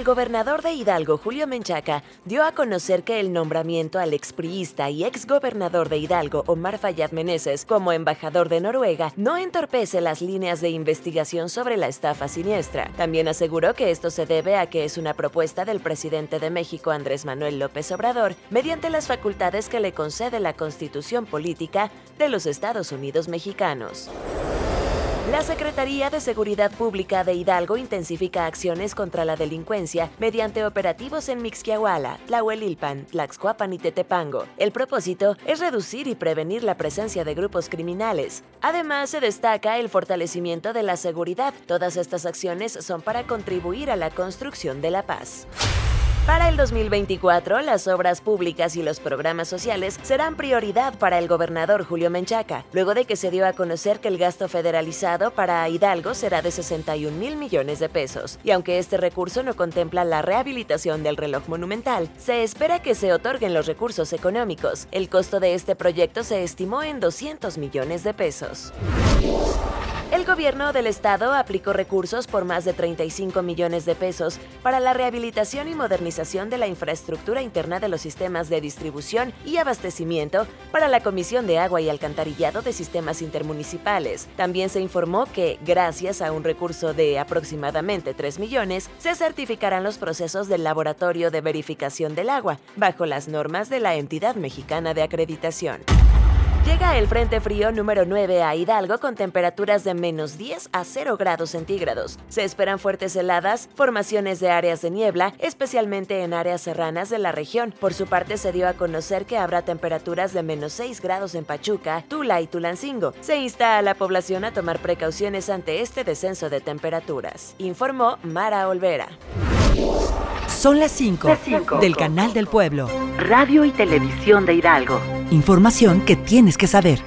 El gobernador de Hidalgo, Julio Menchaca, dio a conocer que el nombramiento al expriista y exgobernador de Hidalgo, Omar Fayad Meneses, como embajador de Noruega, no entorpece las líneas de investigación sobre la estafa siniestra. También aseguró que esto se debe a que es una propuesta del presidente de México, Andrés Manuel López Obrador, mediante las facultades que le concede la Constitución Política de los Estados Unidos Mexicanos. La Secretaría de Seguridad Pública de Hidalgo intensifica acciones contra la delincuencia mediante operativos en Mixquiahuala, Tlahuelilpan, Tlaxcuapan y Tetepango. El propósito es reducir y prevenir la presencia de grupos criminales. Además, se destaca el fortalecimiento de la seguridad. Todas estas acciones son para contribuir a la construcción de la paz. Para el 2024, las obras públicas y los programas sociales serán prioridad para el gobernador Julio Menchaca, luego de que se dio a conocer que el gasto federalizado para Hidalgo será de 61 mil millones de pesos. Y aunque este recurso no contempla la rehabilitación del reloj monumental, se espera que se otorguen los recursos económicos. El costo de este proyecto se estimó en 200 millones de pesos. El gobierno del estado aplicó recursos por más de 35 millones de pesos para la rehabilitación y modernización de la infraestructura interna de los sistemas de distribución y abastecimiento para la Comisión de Agua y Alcantarillado de Sistemas Intermunicipales. También se informó que, gracias a un recurso de aproximadamente 3 millones, se certificarán los procesos del Laboratorio de Verificación del Agua, bajo las normas de la entidad mexicana de acreditación. Llega el Frente Frío número 9 a Hidalgo con temperaturas de menos 10 a 0 grados centígrados. Se esperan fuertes heladas, formaciones de áreas de niebla, especialmente en áreas serranas de la región. Por su parte, se dio a conocer que habrá temperaturas de menos 6 grados en Pachuca, Tula y Tulancingo. Se insta a la población a tomar precauciones ante este descenso de temperaturas, informó Mara Olvera. Son las 5 del Canal del Pueblo. Radio y Televisión de Hidalgo. Información que tienes que saber.